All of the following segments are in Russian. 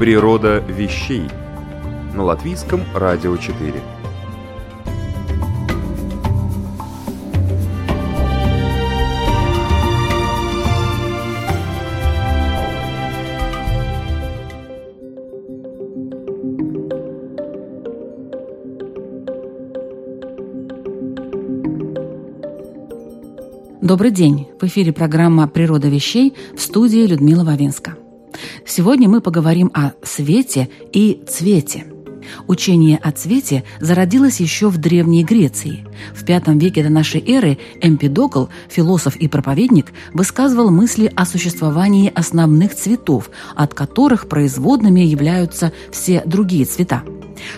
Природа вещей на латвийском радио 4. Добрый день! В эфире программа «Природа вещей» в студии Людмила Вавинска. Сегодня мы поговорим о свете и цвете. Учение о цвете зародилось еще в Древней Греции. В V веке до нашей эры Эмпидокл, философ и проповедник, высказывал мысли о существовании основных цветов, от которых производными являются все другие цвета.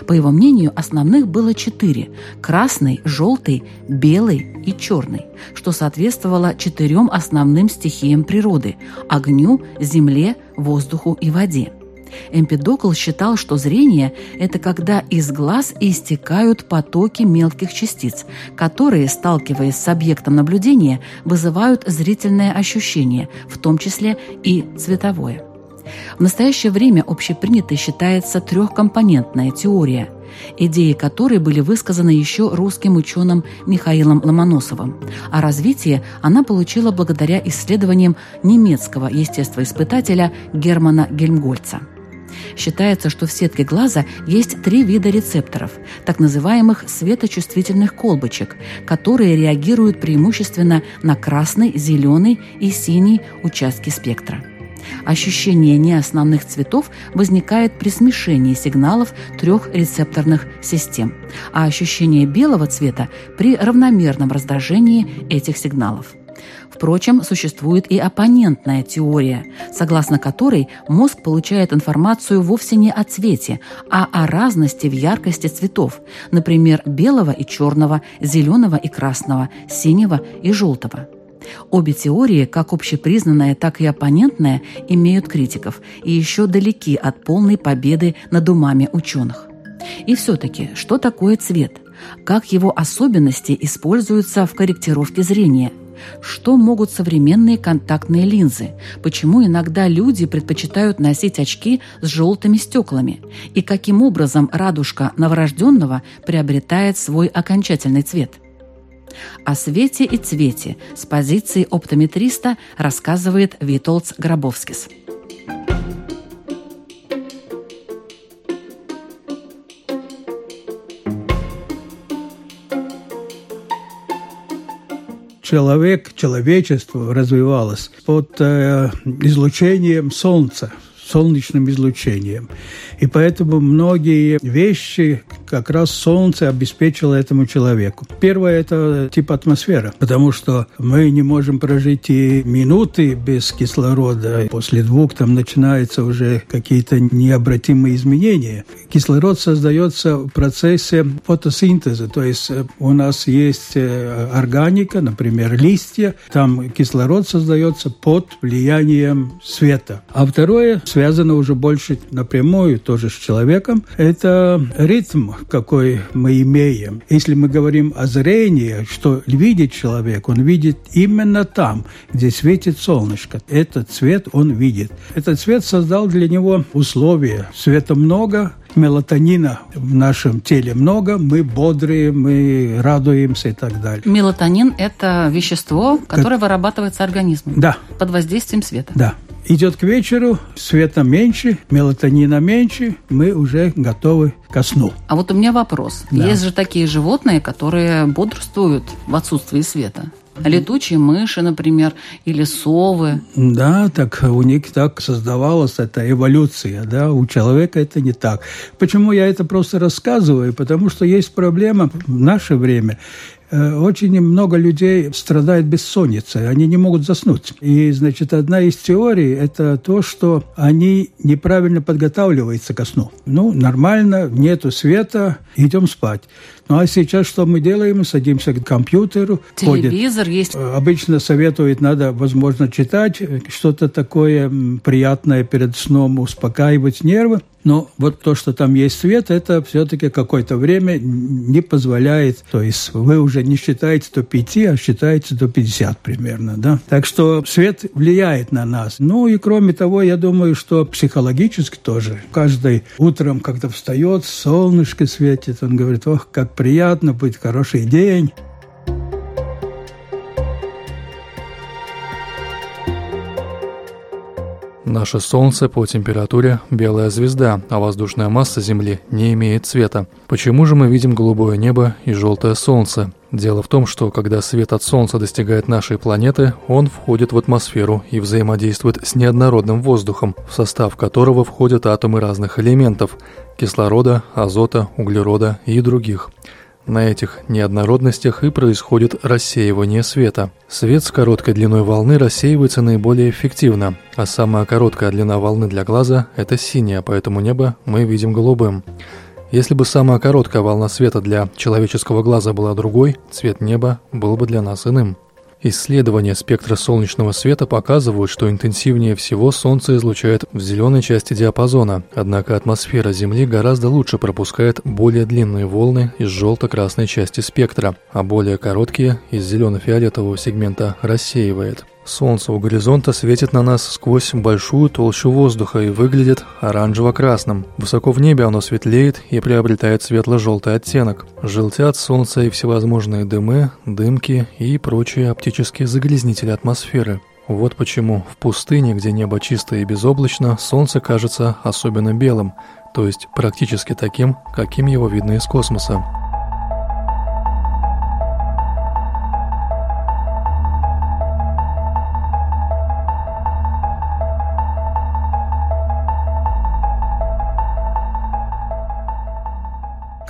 По его мнению, основных было четыре – красный, желтый, белый и черный, что соответствовало четырем основным стихиям природы – огню, земле, воздуху и воде. Эмпидокл считал, что зрение – это когда из глаз истекают потоки мелких частиц, которые, сталкиваясь с объектом наблюдения, вызывают зрительное ощущение, в том числе и цветовое. В настоящее время общепринятой считается трехкомпонентная теория, идеи которой были высказаны еще русским ученым Михаилом Ломоносовым. А развитие она получила благодаря исследованиям немецкого естествоиспытателя Германа Гельмгольца. Считается, что в сетке глаза есть три вида рецепторов, так называемых светочувствительных колбочек, которые реагируют преимущественно на красный, зеленый и синий участки спектра. Ощущение неосновных цветов возникает при смешении сигналов трех рецепторных систем, а ощущение белого цвета при равномерном раздражении этих сигналов. Впрочем, существует и оппонентная теория, согласно которой мозг получает информацию вовсе не о цвете, а о разности в яркости цветов, например, белого и черного, зеленого и красного, синего и желтого. Обе теории, как общепризнанная, так и оппонентная, имеют критиков и еще далеки от полной победы над умами ученых. И все-таки, что такое цвет? Как его особенности используются в корректировке зрения? Что могут современные контактные линзы? Почему иногда люди предпочитают носить очки с желтыми стеклами? И каким образом радужка новорожденного приобретает свой окончательный цвет? О свете и цвете с позиции оптометриста рассказывает Витолц Гробовскис. человек, человечество развивалось под э, излучением Солнца, солнечным излучением. И поэтому многие вещи как раз Солнце обеспечило этому человеку. Первое – это тип атмосфера, потому что мы не можем прожить и минуты без кислорода. После двух там начинаются уже какие-то необратимые изменения. Кислород создается в процессе фотосинтеза, то есть э, у нас есть э, органика, например, листья, там кислород создается под влиянием света. А второе связано уже больше напрямую тоже с человеком, это ритм, какой мы имеем. Если мы говорим о зрении, что видит человек, он видит именно там, где светит солнышко. Этот цвет он видит. Этот цвет создал для него условия. Света много, мелатонина в нашем теле много, мы бодрые, мы радуемся и так далее. Мелатонин – это вещество, которое как... вырабатывается организмом. Да. Под воздействием света. Да. Идет к вечеру, света меньше, мелатонина меньше, мы уже готовы ко сну. А вот у меня вопрос. Да. Есть же такие животные, которые бодрствуют в отсутствии света. Летучие мыши, например, или совы. Да, так у них так создавалась эта эволюция, да, у человека это не так. Почему я это просто рассказываю? Потому что есть проблема в наше время очень много людей страдает бессонницей, они не могут заснуть. И, значит, одна из теорий – это то, что они неправильно подготавливаются ко сну. Ну, нормально, нету света, идем спать. Ну а сейчас что мы делаем? Мы садимся к компьютеру. Телевизор ходит. есть. Э, обычно советуют, надо, возможно, читать что-то такое приятное перед сном, успокаивать нервы. Но вот то, что там есть свет, это все-таки какое-то время не позволяет. То есть вы уже не считаете до 5, а считаете до 50 примерно. Да? Так что свет влияет на нас. Ну и кроме того, я думаю, что психологически тоже. Каждый утром, когда встает, солнышко светит, он говорит, ох, как приятно, будет хороший день. Наше Солнце по температуре – белая звезда, а воздушная масса Земли не имеет цвета. Почему же мы видим голубое небо и желтое Солнце? Дело в том, что когда свет от Солнца достигает нашей планеты, он входит в атмосферу и взаимодействует с неоднородным воздухом, в состав которого входят атомы разных элементов – кислорода, азота, углерода и других – на этих неоднородностях и происходит рассеивание света. Свет с короткой длиной волны рассеивается наиболее эффективно, а самая короткая длина волны для глаза – это синяя, поэтому небо мы видим голубым. Если бы самая короткая волна света для человеческого глаза была другой, цвет неба был бы для нас иным. Исследования спектра солнечного света показывают, что интенсивнее всего Солнце излучает в зеленой части диапазона, однако атмосфера Земли гораздо лучше пропускает более длинные волны из желто-красной части спектра, а более короткие из зелено-фиолетового сегмента рассеивает. Солнце у горизонта светит на нас сквозь большую толщу воздуха и выглядит оранжево-красным. Высоко в небе оно светлеет и приобретает светло-желтый оттенок. Желтят солнце и всевозможные дымы, дымки и прочие оптические загрязнители атмосферы. Вот почему в пустыне, где небо чистое и безоблачно, солнце кажется особенно белым, то есть практически таким, каким его видно из космоса.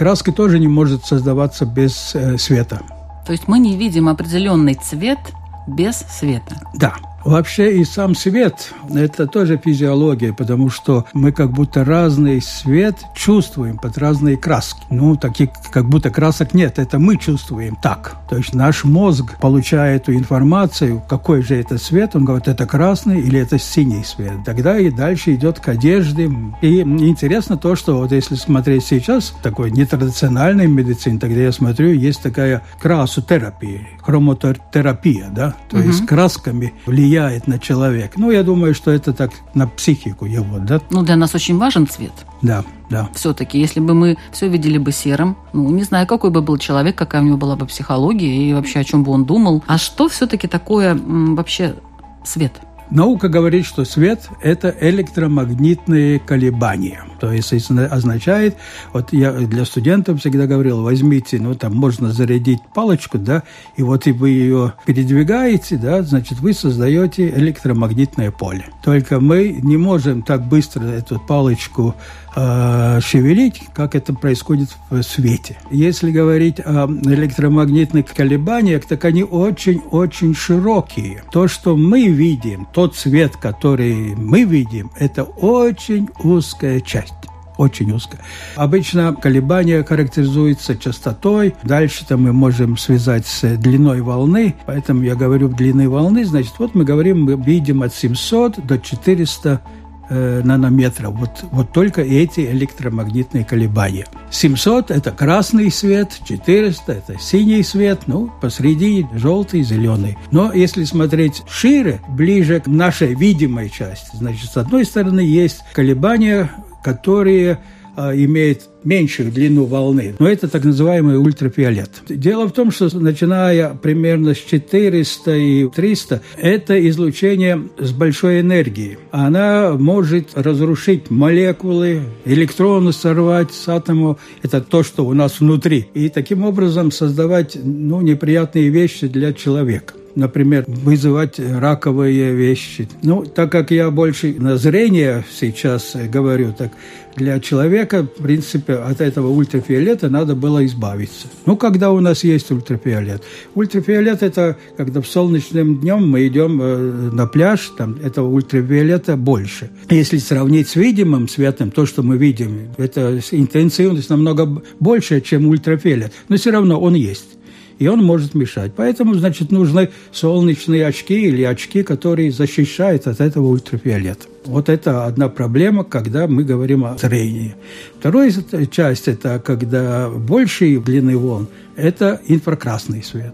Краска тоже не может создаваться без э, света. То есть мы не видим определенный цвет без света. Да. Вообще и сам свет – это тоже физиология, потому что мы как будто разный свет чувствуем под разные краски. Ну, таких как будто красок нет, это мы чувствуем так. То есть наш мозг, получая эту информацию, какой же это свет, он говорит, это красный или это синий свет. Тогда и дальше идет к одежде. И интересно то, что вот если смотреть сейчас, такой нетрадициональной медицине, тогда я смотрю, есть такая красотерапия, хромотерапия, да, то угу. есть красками влияет влияет на человека. Ну, я думаю, что это так на психику его, да? Ну, для нас очень важен цвет. Да, да. Все-таки, если бы мы все видели бы серым, ну, не знаю, какой бы был человек, какая у него была бы психология и вообще о чем бы он думал. А что все-таки такое вообще свет? Наука говорит, что свет – это электромагнитные колебания. То есть означает, вот я для студентов всегда говорил, возьмите, ну там можно зарядить палочку, да, и вот и вы ее передвигаете, да, значит вы создаете электромагнитное поле. Только мы не можем так быстро эту палочку э, шевелить, как это происходит в свете. Если говорить о электромагнитных колебаниях, так они очень-очень широкие. То, что мы видим, тот цвет, который мы видим, это очень узкая часть очень узкая. Обычно колебания характеризуются частотой. Дальше-то мы можем связать с длиной волны. Поэтому я говорю длины волны. Значит, вот мы говорим, мы видим от 700 до 400 э, нанометров. Вот, вот только эти электромагнитные колебания. 700 – это красный свет, 400 – это синий свет, ну, посреди желтый, зеленый. Но если смотреть шире, ближе к нашей видимой части, значит, с одной стороны есть колебания, которые имеет меньшую длину волны. Но это так называемый ультрафиолет. Дело в том, что начиная примерно с 400 и 300, это излучение с большой энергией. Она может разрушить молекулы, электроны сорвать с атома. Это то, что у нас внутри. И таким образом создавать ну, неприятные вещи для человека. например, вызывать раковые вещи. Ну, так как я больше на зрение сейчас говорю, так для человека, в принципе, от этого ультрафиолета надо было избавиться. Ну, когда у нас есть ультрафиолет. Ультрафиолет – это когда в солнечным днем мы идем э, на пляж, там этого ультрафиолета больше. Если сравнить с видимым светом, то, что мы видим, это интенсивность намного больше, чем ультрафиолет. Но все равно он есть и он может мешать. Поэтому, значит, нужны солнечные очки или очки, которые защищают от этого ультрафиолета. Вот это одна проблема, когда мы говорим о зрении. Вторая часть – это когда большие длины волн – это инфракрасный свет.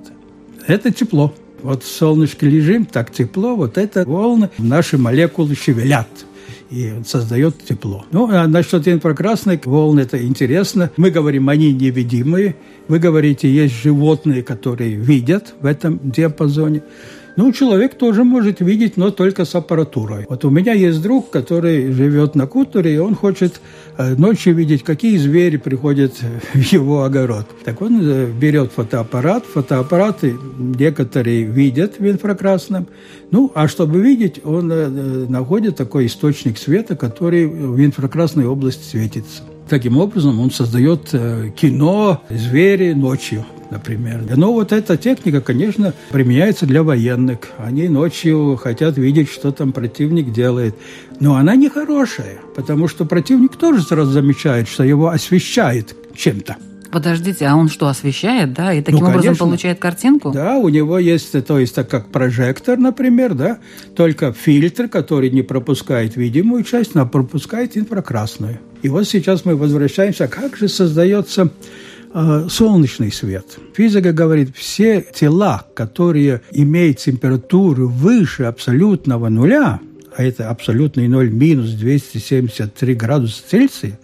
Это тепло. Вот в солнышке лежим, так тепло, вот это волны, наши молекулы шевелят – и создает тепло. Ну, а насчет инфракрасных волн это интересно. Мы говорим, они невидимые. Вы говорите, есть животные, которые видят в этом диапазоне. Ну, человек тоже может видеть, но только с аппаратурой. Вот у меня есть друг, который живет на Куторе, и он хочет э, ночью видеть, какие звери приходят в его огород. Так он э, берет фотоаппарат, фотоаппараты некоторые видят в инфракрасном, ну, а чтобы видеть, он э, находит такой источник света, который в инфракрасной области светится. Таким образом, он создает кино «Звери ночью» например. Но вот эта техника, конечно, применяется для военных. Они ночью хотят видеть, что там противник делает. Но она нехорошая, потому что противник тоже сразу замечает, что его освещает чем-то. Подождите, а он что, освещает, да, и таким ну, образом получает картинку? Да, у него есть, то есть, так как прожектор, например, да, только фильтр, который не пропускает видимую часть, но пропускает инфракрасную. И вот сейчас мы возвращаемся, как же создается Э, солнечный свет. Физика говорит, все тела, которые имеют температуру выше абсолютного нуля, а это абсолютный ноль минус 273 градуса Цельсия,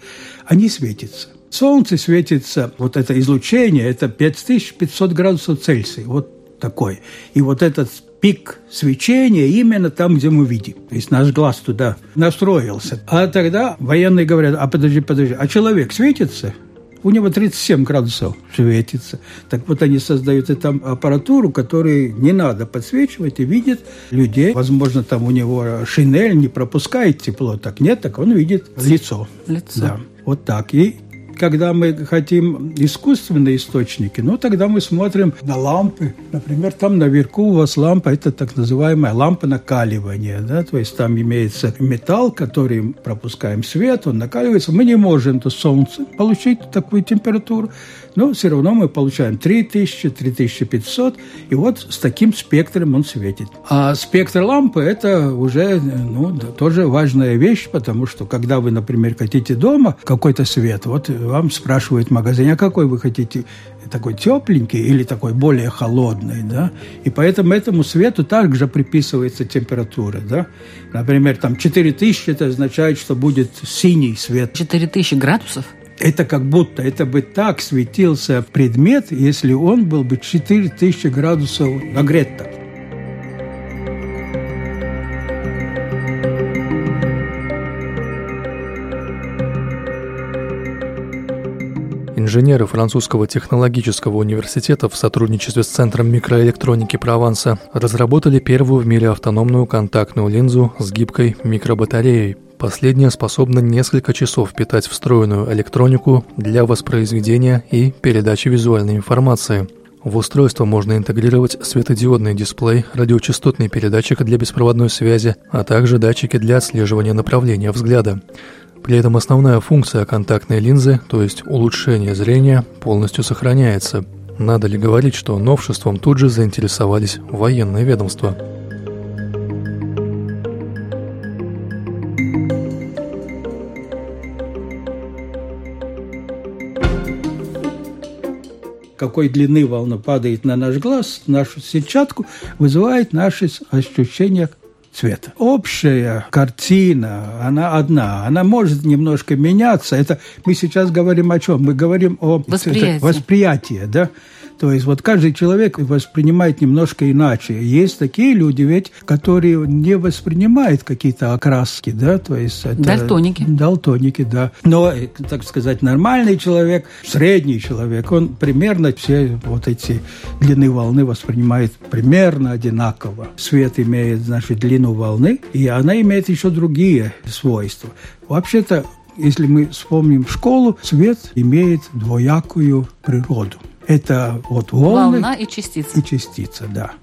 они светятся. Солнце светится, вот это излучение, это 5500 градусов Цельсия, вот такой. И вот этот пик свечения именно там, где мы видим. То есть наш глаз туда настроился. А тогда военные говорят, а подожди, подожди, а человек светится? У него 37 градусов светится. Так вот они создают эту аппаратуру, которую не надо подсвечивать, и видит людей. Возможно, там у него шинель не пропускает тепло. Так нет, так он видит лицо. Лицо. Да. Вот так. И когда мы хотим искусственные источники, ну, тогда мы смотрим на лампы. Например, там наверху у вас лампа, это так называемая лампа накаливания. Да? То есть там имеется металл, который пропускаем свет, он накаливается. Мы не можем до солнца получить такую температуру но все равно мы получаем 3000, 3500, и вот с таким спектром он светит. А спектр лампы – это уже ну, тоже важная вещь, потому что когда вы, например, хотите дома какой-то свет, вот вам спрашивают в магазине, а какой вы хотите такой тепленький или такой более холодный, да, и поэтому этому свету также приписывается температура, да. Например, там 4000 это означает, что будет синий свет. 4000 градусов? это как будто это бы так светился предмет, если он был бы 4000 градусов нагрето. Инженеры французского технологического университета в сотрудничестве с Центром микроэлектроники Прованса разработали первую в мире автономную контактную линзу с гибкой микробатареей. Последняя способна несколько часов питать встроенную электронику для воспроизведения и передачи визуальной информации. В устройство можно интегрировать светодиодный дисплей, радиочастотный передатчик для беспроводной связи, а также датчики для отслеживания направления взгляда. При этом основная функция контактной линзы, то есть улучшение зрения, полностью сохраняется. Надо ли говорить, что новшеством тут же заинтересовались военные ведомства? какой длины волна падает на наш глаз, нашу сетчатку, вызывает наши ощущения цвета. Общая картина, она одна, она может немножко меняться. Это мы сейчас говорим о чем? Мы говорим о восприятии, восприятии да? То есть вот каждый человек воспринимает немножко иначе. Есть такие люди ведь, которые не воспринимают какие-то окраски, да, то есть это... Дальтоники. Дальтоники, да. Но, так сказать, нормальный человек, средний человек, он примерно все вот эти длины волны воспринимает примерно одинаково. Свет имеет, значит, длину волны, и она имеет еще другие свойства. Вообще-то если мы вспомним школу, свет имеет двоякую природу. Это вот волны... Волна и частица. И частица, да.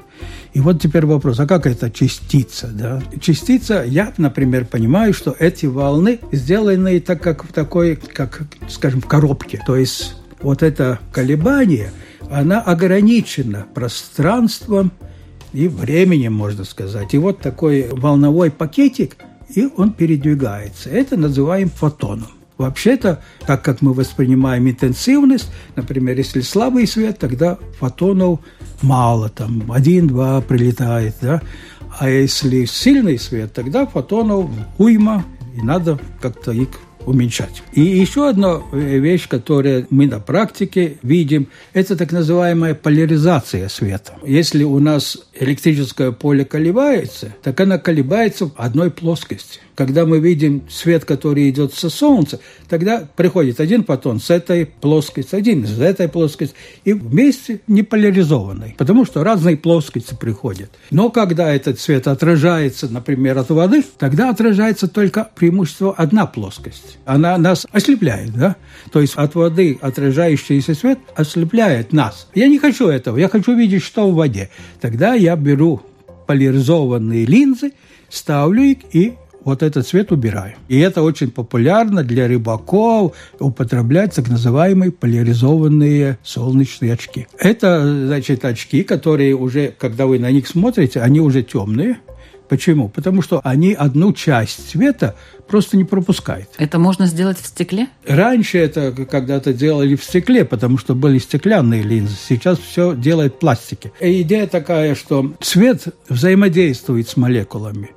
И вот теперь вопрос, а как это частица? Да? Частица, я, например, понимаю, что эти волны сделаны так, как в такой, как, скажем, в коробке. То есть вот это колебание, она ограничена пространством и временем, можно сказать. И вот такой волновой пакетик – и он передвигается. Это называем фотоном. Вообще-то, так как мы воспринимаем интенсивность, например, если слабый свет, тогда фотонов мало, там один-два прилетает, да? А если сильный свет, тогда фотонов уйма, и надо как-то их уменьшать. И еще одна э, вещь, которую мы на практике видим, это так называемая поляризация света. Если у нас электрическое поле колебается, так оно колебается в одной плоскости – когда мы видим свет, который идет со Солнца, тогда приходит один фотон с этой плоскости, один с этой плоскости, и вместе не поляризованный, потому что разные плоскости приходят. Но когда этот свет отражается, например, от воды, тогда отражается только преимущество одна плоскость. Она нас ослепляет, да? То есть от воды отражающийся свет ослепляет нас. Я не хочу этого, я хочу видеть, что в воде. Тогда я беру поляризованные линзы, ставлю их и вот этот цвет убираю. И это очень популярно для рыбаков, употреблять так называемые поляризованные солнечные очки. Это, значит, очки, которые уже, когда вы на них смотрите, они уже темные, Почему? Потому что они одну часть цвета просто не пропускают. Это можно сделать в стекле? Раньше это когда-то делали в стекле, потому что были стеклянные линзы. Сейчас все делает пластики. И идея такая, что цвет взаимодействует с молекулами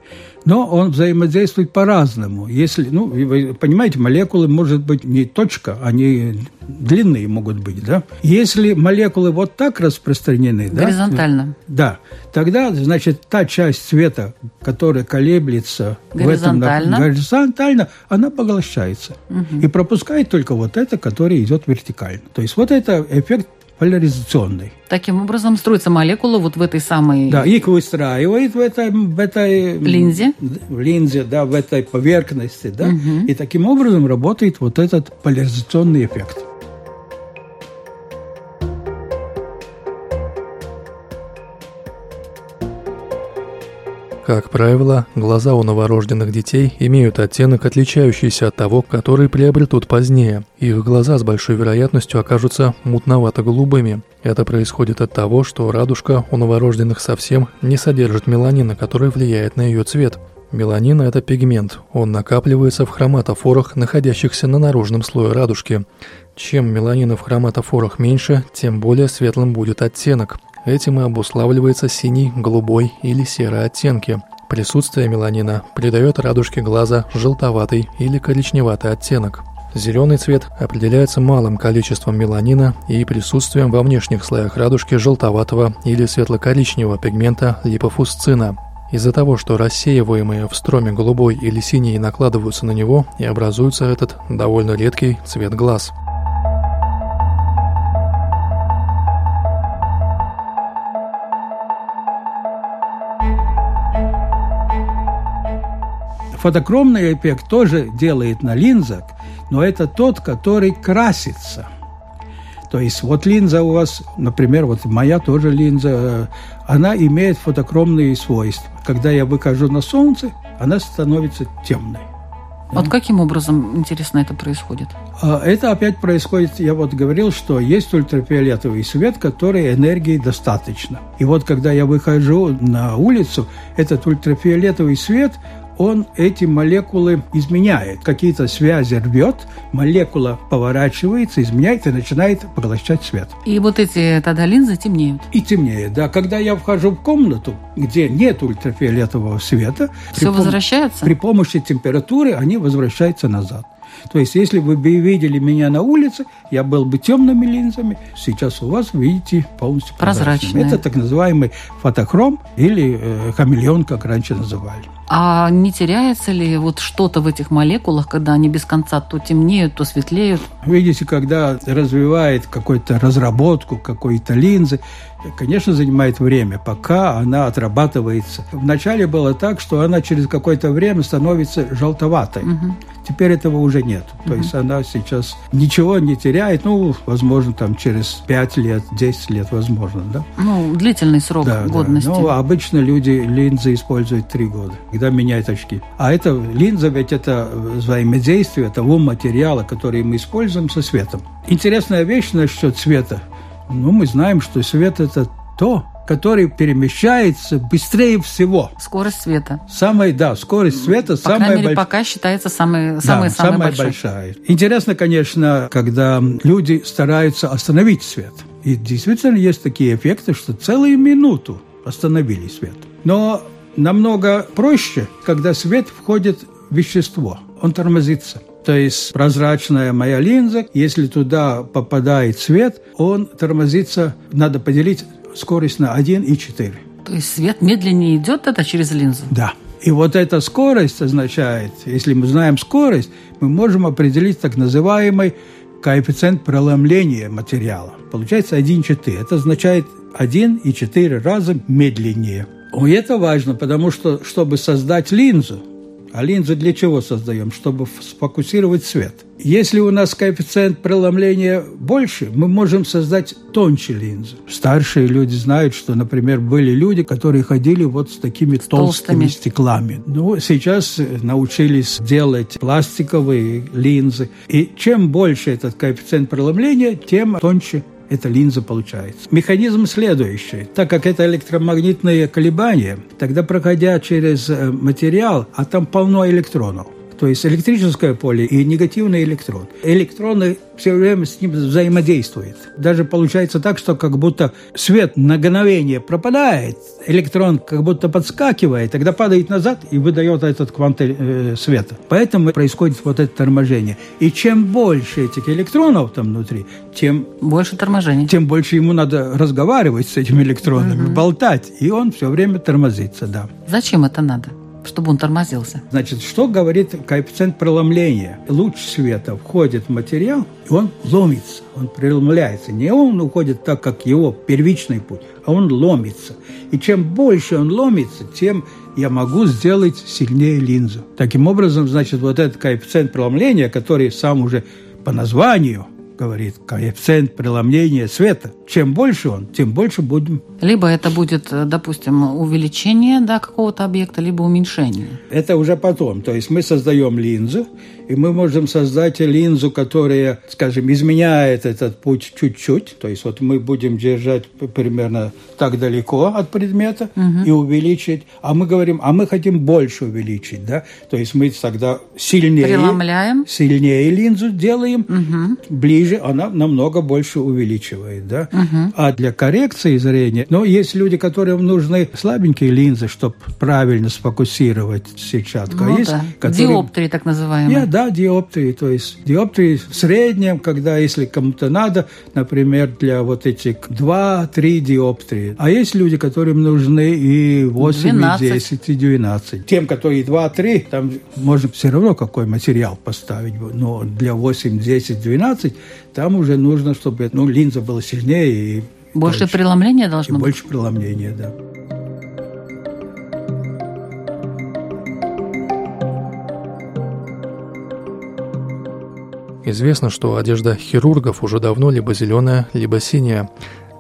но он взаимодействует по-разному. Если, ну, вы понимаете, молекулы может быть не точка, они длинные могут быть, да? Если молекулы вот так распространены, горизонтально, да, да, тогда, значит, та часть света, которая колеблется горизонтально, в этом, горизонтально, она поглощается угу. и пропускает только вот это, которое идет вертикально. То есть вот это эффект поляризационный. Таким образом строится молекула вот в этой самой... Да, их выстраивает в этой... В этой линзе? В линзе, да, в этой поверхности, да. Угу. И таким образом работает вот этот поляризационный эффект. Как правило, глаза у новорожденных детей имеют оттенок, отличающийся от того, который приобретут позднее. Их глаза с большой вероятностью окажутся мутновато-голубыми. Это происходит от того, что радужка у новорожденных совсем не содержит меланина, который влияет на ее цвет. Меланин – это пигмент. Он накапливается в хроматофорах, находящихся на наружном слое радужки. Чем меланина в хроматофорах меньше, тем более светлым будет оттенок. Этим и обуславливается синий, голубой или серый оттенки. Присутствие меланина придает радужке глаза желтоватый или коричневатый оттенок. Зеленый цвет определяется малым количеством меланина и присутствием во внешних слоях радужки желтоватого или светло-коричневого пигмента липофусцина. Из-за того, что рассеиваемые в строме голубой или синий накладываются на него и образуется этот довольно редкий цвет глаз – Фотокромный эффект тоже делает на линзах, но это тот, который красится. То есть вот линза у вас, например, вот моя тоже линза, э, она имеет фотокромные свойства. Когда я выхожу на солнце, она становится темной. Вот каким образом, интересно, это происходит? А, это опять происходит, я вот говорил, что есть ультрафиолетовый свет, который энергии достаточно. И вот когда я выхожу на улицу, этот ультрафиолетовый свет, он эти молекулы изменяет. Какие-то связи рвет, молекула поворачивается, изменяет и начинает поглощать свет. И вот эти тогда линзы темнеют? И темнеет, да. Когда я вхожу в комнату, где нет ультрафиолетового света... Все при возвращается? При помощи температуры они возвращаются назад. То есть, если вы бы видели меня на улице, я был бы темными линзами, сейчас у вас видите полностью прозрачными. Это так называемый фотохром или э, хамелеон, как раньше называли. А не теряется ли вот что-то в этих молекулах, когда они без конца то темнеют, то светлеют? Видите, когда развивает какую-то разработку какой-то линзы, конечно, занимает время, пока она отрабатывается. Вначале было так, что она через какое-то время становится желтоватой. Мгм. Теперь этого уже нет. То есть она сейчас ничего не теряет, ну, возможно, там через 5 лет, 10 лет, возможно, да? Ну, длительный срок Да, да. годности. Ну, обычно люди линзы используют 3 года, когда меняют очки. А это линза, ведь это взаимодействие того материала, который мы используем со светом. Интересная вещь насчет света. Ну, мы знаем, что свет – это то, который перемещается быстрее всего. Скорость света. Самая, да, скорость света По самая крайней мере, большая. пока считается самый, Да, самый самая большой. большая. Интересно, конечно, когда люди стараются остановить свет. И действительно есть такие эффекты, что целую минуту остановили свет. Но намного проще, когда свет входит в вещество. Он тормозится. То есть прозрачная моя линза, если туда попадает свет, он тормозится, надо поделить скорость на 1,4. То есть свет медленнее идет это через линзу? Да. И вот эта скорость означает, если мы знаем скорость, мы можем определить так называемый коэффициент преломления материала. Получается 1,4. Это означает 1,4 раза медленнее. И это важно, потому что, чтобы создать линзу, а линзу для чего создаем? Чтобы сфокусировать свет. Если у нас коэффициент преломления больше, мы можем создать тоньше линзу. Старшие люди знают, что, например, были люди, которые ходили вот с такими толстыми толстыми. стеклами. Ну, сейчас э, научились делать пластиковые линзы. И чем больше этот коэффициент преломления, тем тоньше эта линза получается. Механизм следующий. Так как это электромагнитные колебания, тогда проходя через э, материал, а там полно электронов, то есть электрическое поле и негативный электрон. Электроны все время с ним взаимодействуют. Даже получается так, что как будто свет на мгновение пропадает, электрон как будто подскакивает, тогда падает назад и выдает этот квант э, света. Поэтому происходит вот это торможение. И чем больше этих электронов там внутри, тем Больше торможений. тем больше ему надо разговаривать с этими электронами, болтать, и он все время тормозится, да. Зачем это надо? Чтобы он тормозился. Значит, что говорит коэффициент преломления? Луч света входит в материал, и он ломится, он преломляется. Не он уходит так, как его первичный путь, а он ломится. И чем больше он ломится, тем я могу сделать сильнее линзу. Таким образом, значит, вот этот коэффициент преломления, который сам уже по названию говорит коэффициент преломления света. Чем больше он, тем больше будем. Либо это будет, э, допустим, увеличение да, какого-то объекта, либо уменьшение. Это уже потом. То есть мы создаем линзу, и мы можем создать линзу, которая, скажем, изменяет этот путь чуть-чуть. То есть вот мы будем держать примерно так далеко от предмета и увеличить. А мы говорим, а мы хотим больше увеличить, да? То есть мы тогда сильнее... Преломляем. Сильнее линзу делаем, ближе она намного больше увеличивает, да? А для коррекции зрения, ну, есть люди, которым нужны слабенькие линзы, чтобы правильно сфокусировать сетчатку. Ну а есть, да. которые- Диоптрии, так называемые. Нет, да, диоптрии. То есть диоптрии в среднем, когда если кому-то надо, например, для вот этих 2-3 диоптрии. А есть люди, которым нужны и 8, 12. и 10, и 12. Тем, которые 2-3, там можно все равно какой материал поставить. Но для 8, 10, 12 там уже нужно, чтобы ну, линза была сильнее и Больше тоньше. преломления и должно быть. больше преломления, да. Известно, что одежда хирургов уже давно либо зеленая, либо синяя.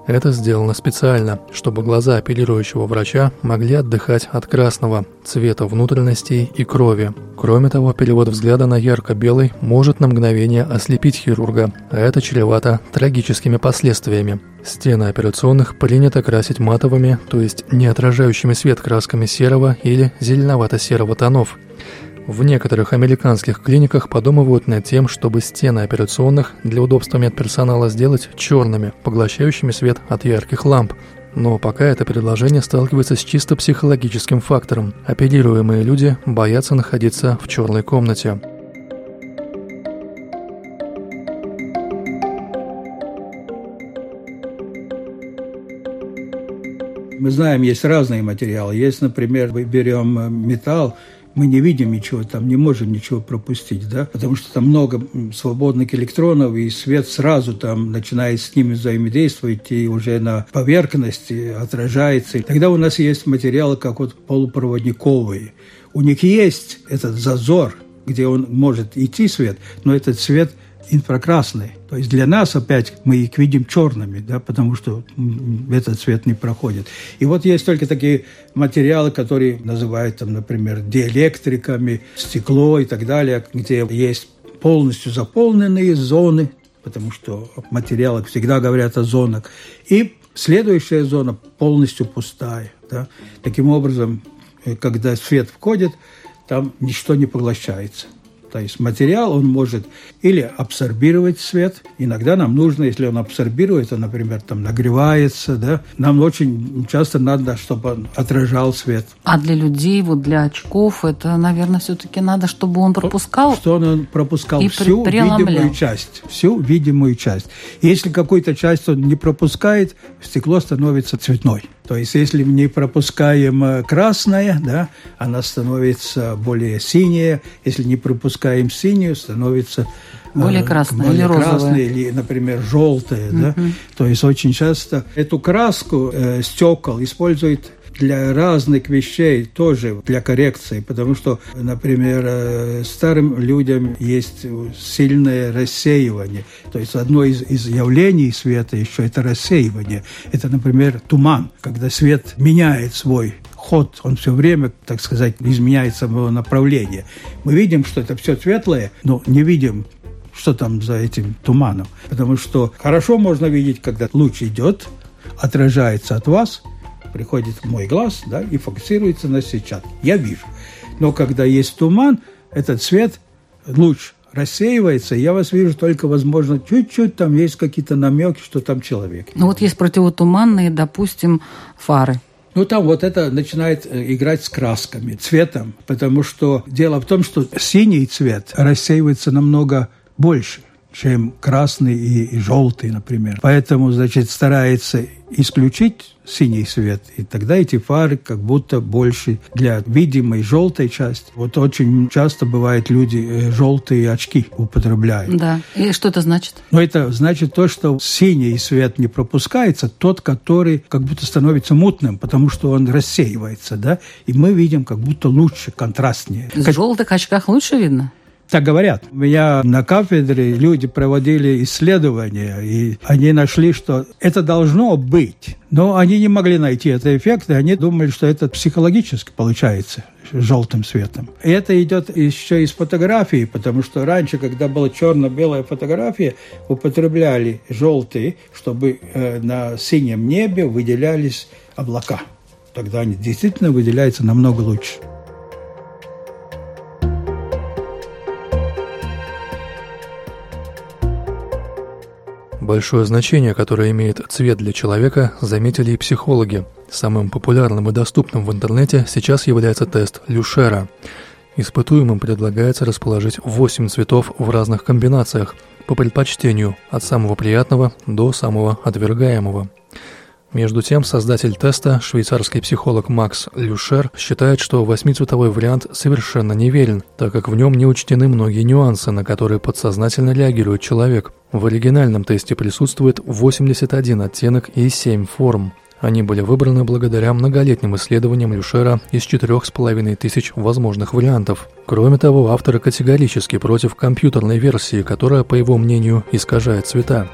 Это сделано специально, чтобы глаза оперирующего врача могли отдыхать от красного цвета внутренностей и крови. Кроме того, перевод взгляда на ярко-белый может на мгновение ослепить хирурга, а это чревато трагическими последствиями. Стены операционных принято красить матовыми, то есть не отражающими свет красками серого или зеленовато-серого тонов. В некоторых американских клиниках подумывают над тем, чтобы стены операционных для удобства медперсонала сделать черными, поглощающими свет от ярких ламп. Но пока это предложение сталкивается с чисто психологическим фактором. Оперируемые люди боятся находиться в черной комнате. Мы знаем, есть разные материалы. Есть, например, мы берем э, металл мы не видим ничего, там не можем ничего пропустить, да, потому что там много свободных электронов, и свет сразу там начинает с ними взаимодействовать и уже на поверхности отражается. И тогда у нас есть материалы, как вот полупроводниковые. У них есть этот зазор, где он может идти свет, но этот свет – инфракрасный. То есть для нас опять мы их видим черными, да, потому что этот цвет не проходит. И вот есть только такие материалы, которые называют, там, например, диэлектриками, стекло и так далее, где есть полностью заполненные зоны, потому что в материалах всегда говорят о зонах, и следующая зона полностью пустая. Да. Таким образом, э, когда свет входит, там ничто не поглощается. То есть материал, он может или абсорбировать свет. Иногда нам нужно, если он абсорбирует, он, например, там нагревается, да, нам очень часто надо, чтобы он отражал свет. А для людей, вот для очков, это, наверное, все-таки надо, чтобы он пропускал? Что он пропускал? И всю видимую часть. Всю видимую часть. Если какую-то часть он не пропускает, стекло становится цветной. То есть, если мы не пропускаем э, красное, да, она становится более синяя. Если не пропускаем синюю, становится э, более красная более или красная, или, например, желтая. Угу. Да? То есть очень часто эту краску э, стекол используют для разных вещей тоже для коррекции, потому что, например, э, старым людям есть сильное рассеивание. То есть одно из, из явлений света еще это рассеивание. Это, например, туман, когда свет меняет свой ход, он все время, так сказать, изменяет самого направления. Мы видим, что это все светлое, но не видим что там за этим туманом. Потому что хорошо можно видеть, когда луч идет, отражается от вас – приходит в мой глаз да, и фокусируется на сетчатке. Я вижу. Но когда есть туман, этот свет, луч рассеивается, я вас вижу только, возможно, чуть-чуть там есть какие-то намеки, что там человек. Ну вот есть противотуманные, допустим, фары. Ну, там вот это начинает э, играть с красками, цветом, потому что дело в том, что синий цвет рассеивается намного больше чем красный и, и желтый, например. Поэтому, значит, старается исключить синий свет, и тогда эти фары как будто больше для видимой желтой части. Вот очень часто бывает люди э, желтые очки употребляют. Да. И что это значит? Ну, это значит то, что синий свет не пропускается, тот, который как будто становится мутным, потому что он рассеивается, да, и мы видим как будто лучше, контрастнее. В желтых очках лучше видно? Так говорят. У меня на кафедре люди проводили исследования, и они нашли, что это должно быть. Но они не могли найти этот эффект, и они думали, что это психологически получается желтым светом. И это идет еще из фотографии, потому что раньше, когда была черно-белая фотография, употребляли желтый, чтобы э, на синем небе выделялись облака. Тогда они действительно выделяются намного лучше. Большое значение, которое имеет цвет для человека, заметили и психологи. Самым популярным и доступным в интернете сейчас является тест Люшера. Испытуемым предлагается расположить 8 цветов в разных комбинациях, по предпочтению, от самого приятного до самого отвергаемого. Между тем, создатель теста, швейцарский психолог Макс Люшер, считает, что восьмицветовой вариант совершенно неверен, так как в нем не учтены многие нюансы, на которые подсознательно реагирует человек. В оригинальном тесте присутствует 81 оттенок и 7 форм. Они были выбраны благодаря многолетним исследованиям Люшера из четырех с половиной тысяч возможных вариантов. Кроме того, авторы категорически против компьютерной версии, которая, по его мнению, искажает цвета.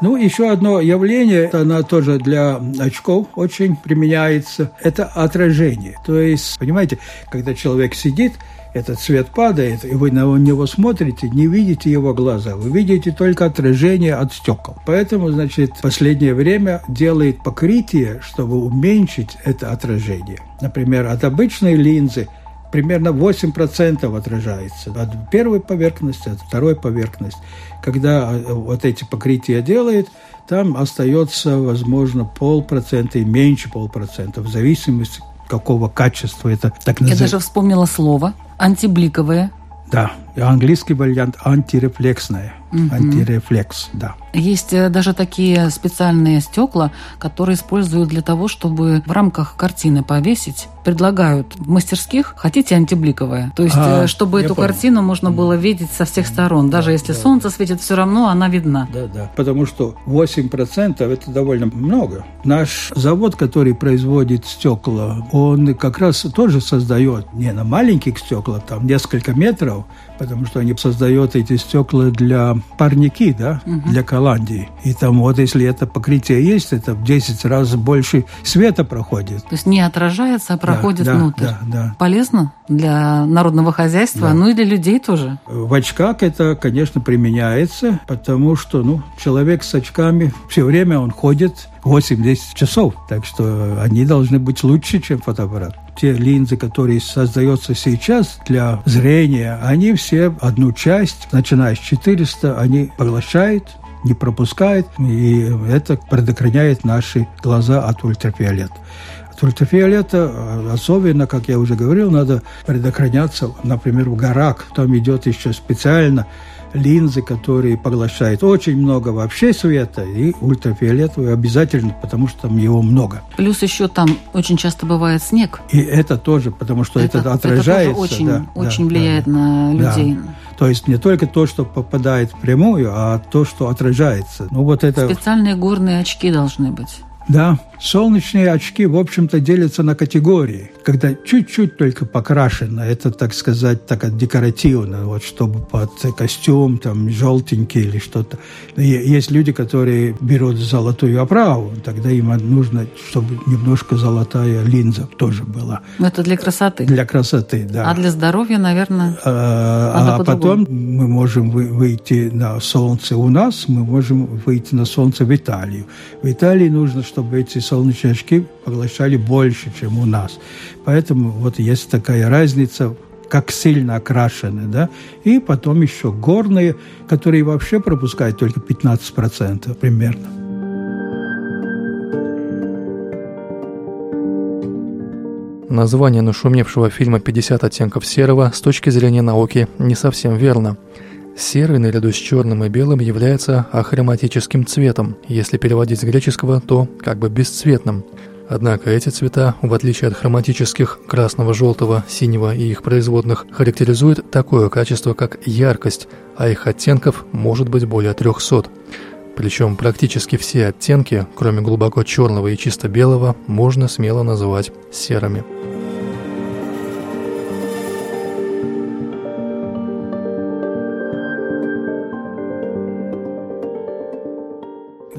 Ну, еще одно явление, оно тоже для очков очень применяется, это отражение. То есть, понимаете, когда человек сидит, этот свет падает, и вы на него смотрите, не видите его глаза, вы видите только отражение от стекол. Поэтому, значит, последнее время делает покрытие, чтобы уменьшить это отражение. Например, от обычной линзы примерно 8% отражается от первой поверхности, от второй поверхности. Когда э, вот эти покрытия делает, там остается, возможно, полпроцента и меньше полпроцента, в зависимости какого качества это так Я называется. даже вспомнила слово антибликовое. Да, английский вариант антирефлексное. Антирефлекс, да. Есть э, даже такие специальные стекла, которые используют для того, чтобы в рамках картины повесить. Предлагают в мастерских, хотите антибликовое. То есть, А, э, чтобы эту понял. картину можно было видеть со всех сторон. Даже если солнце светит, все равно она видна. Да, да. Потому что 8% это довольно много. Наш завод, который производит стекла, он как раз тоже создает не на маленьких стеклах, там несколько метров, потому что они создают эти стекла для парники, да, для Голландии. И там вот если это покрытие есть, это в 10 раз больше света проходит. То есть не отражается, а проходит да, внутрь. Да, да. Полезно для народного хозяйства, Да. ну и для людей тоже. В очках это, конечно, применяется, потому что ну, человек с очками все время он ходит 8-10 часов, так что они должны быть лучше, чем фотоаппарат. Те линзы, которые создаются сейчас для зрения, они все одну часть, начиная с 400, они поглощают, не пропускают, и это предохраняет наши глаза от ультрафиолета. От ультрафиолета, э, особенно, как я уже говорил, надо предохраняться, например, в горах. Там идет еще специально линзы, которые поглощают очень много вообще света, и ультрафиолетовый обязательно, потому что там его много. Плюс еще там очень часто бывает снег. И это тоже, потому что это, отражается. тоже очень, да, очень да, влияет да. на Да. людей. То есть не только то, что попадает впрямую, а то, что отражается. Ну вот это... Специальные горные очки должны быть. Да, солнечные очки, в общем-то, делятся на категории. Когда чуть-чуть только покрашено, это, так сказать, так декоративно, вот чтобы под костюм, там, желтенький или что-то. Есть люди, которые берут золотую оправу, тогда им нужно, чтобы немножко золотая линза тоже была. Но это для красоты. Для красоты, да. А для здоровья, наверное, А, а потом мы можем вы- выйти на солнце у нас, мы можем выйти на солнце в Италию. В Италии нужно, чтобы эти солнечные очки поглощали больше, чем у нас. Поэтому вот есть такая разница, как сильно окрашены, да, и потом еще горные, которые вообще пропускают только 15% примерно. Название нашумевшего фильма «50 оттенков серого» с точки зрения науки не совсем верно. Серый наряду с черным и белым является ахроматическим цветом, если переводить с греческого, то как бы бесцветным. Однако эти цвета, в отличие от хроматических красного, желтого, синего и их производных, характеризуют такое качество, как яркость, а их оттенков может быть более 300. Причем практически все оттенки, кроме глубоко черного и чисто белого, можно смело называть серыми.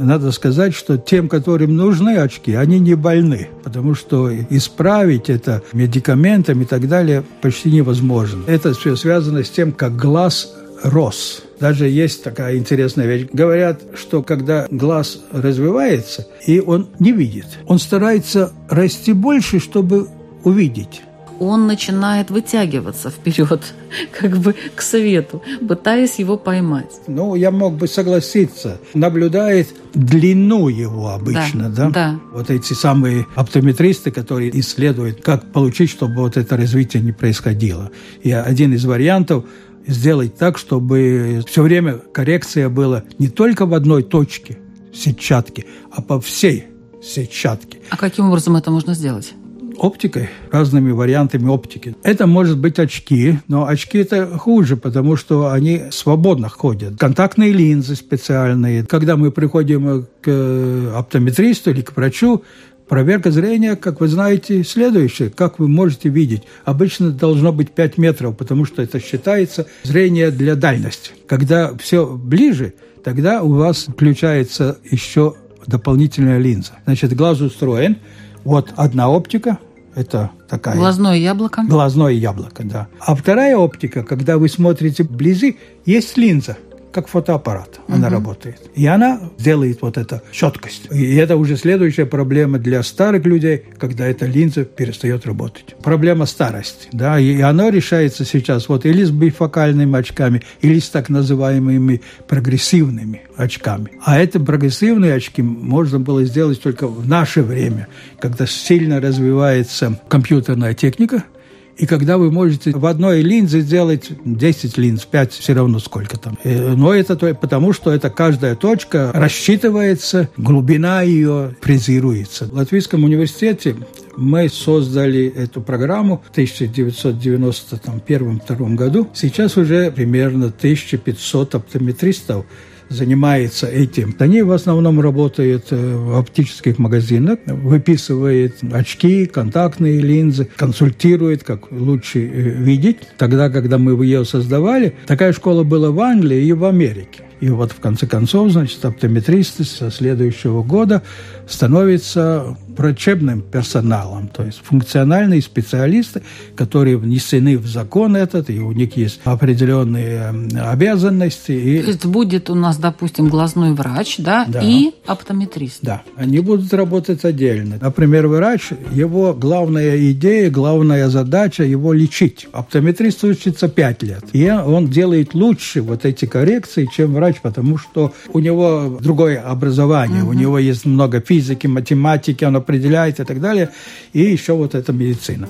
Надо сказать, что тем, которым нужны очки, они не больны, потому что исправить это медикаментами и так далее почти невозможно. Это все связано с тем, как глаз рос. Даже есть такая интересная вещь. Говорят, что когда глаз развивается, и он не видит, он старается расти больше, чтобы увидеть. Он начинает вытягиваться вперед, как бы к свету, пытаясь его поймать. Ну, я мог бы согласиться. Наблюдает длину его обычно, Да, да? да. Вот эти самые оптометристы, которые исследуют, как получить, чтобы вот это развитие не происходило. И один из вариантов сделать так, чтобы все время коррекция была не только в одной точке сетчатки, а по всей сетчатке А каким образом это можно сделать? Оптикой, разными вариантами оптики. Это может быть очки, но очки это хуже, потому что они свободно ходят. Контактные линзы специальные. Когда мы приходим к оптометристу или к врачу, Проверка зрения, как вы знаете, следующая. Как вы можете видеть? Обычно должно быть 5 метров, потому что это считается зрение для дальности. Когда все ближе, тогда у вас включается еще дополнительная линза. Значит, глаз устроен. Вот одна оптика, это такая... Глазное яблоко? Глазное яблоко, да. А вторая оптика, когда вы смотрите вблизи, есть линза, как фотоаппарат. Она угу. работает. И она делает вот эту четкость. И это уже следующая проблема для старых людей, когда эта линза перестает работать. Проблема старости. Да, и оно решается сейчас вот или с бифокальными очками, или с так называемыми прогрессивными очками. А это прогрессивные очки можно было сделать только в наше время, когда сильно развивается компьютерная техника – и когда вы можете в одной линзе сделать 10 линз, 5 все равно сколько там. Э, но это потому, что это каждая точка рассчитывается, глубина ее фрезируется. В Латвийском университете мы создали эту программу в 1991-1992 году. Сейчас уже примерно 1500 оптометристов занимается этим. Они в основном работают э, в оптических магазинах, выписывают очки, контактные линзы, консультируют, как лучше э, видеть. Тогда, когда мы ее создавали, такая школа была в Англии и в Америке. И вот в конце концов, значит, оптометристы со следующего года становятся врачебным персоналом, то есть функциональные специалисты, которые внесены в закон этот, и у них есть определенные обязанности. И... То есть будет у нас, допустим, глазной врач, да, да. и оптометрист. Да, они будут работать отдельно. Например, врач, его главная идея, главная задача его лечить. Оптометрист учится 5 лет, и он делает лучше вот эти коррекции, чем врач, потому что у него другое образование, угу. у него есть много физики, математики, он определяет и так далее. И еще вот эта медицина.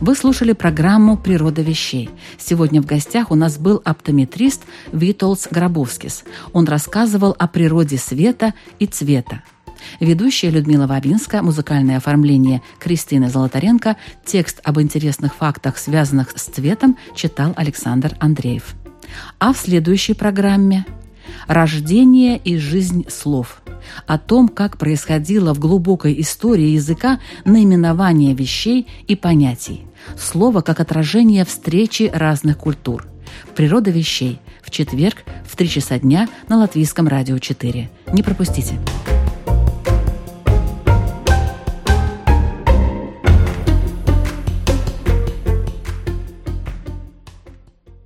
Вы слушали программу «Природа вещей». Сегодня в гостях у нас был оптометрист Витолс Гробовскис. Он рассказывал о природе света и цвета. Ведущая Людмила Вавинска, музыкальное оформление Кристина Золотаренко, текст об интересных фактах, связанных с цветом, читал Александр Андреев. А в следующей программе «Рождение и жизнь слов» о том, как происходило в глубокой истории языка наименование вещей и понятий. Слово как отражение встречи разных культур. «Природа вещей» в четверг в 3 часа дня на Латвийском радио 4. Не пропустите.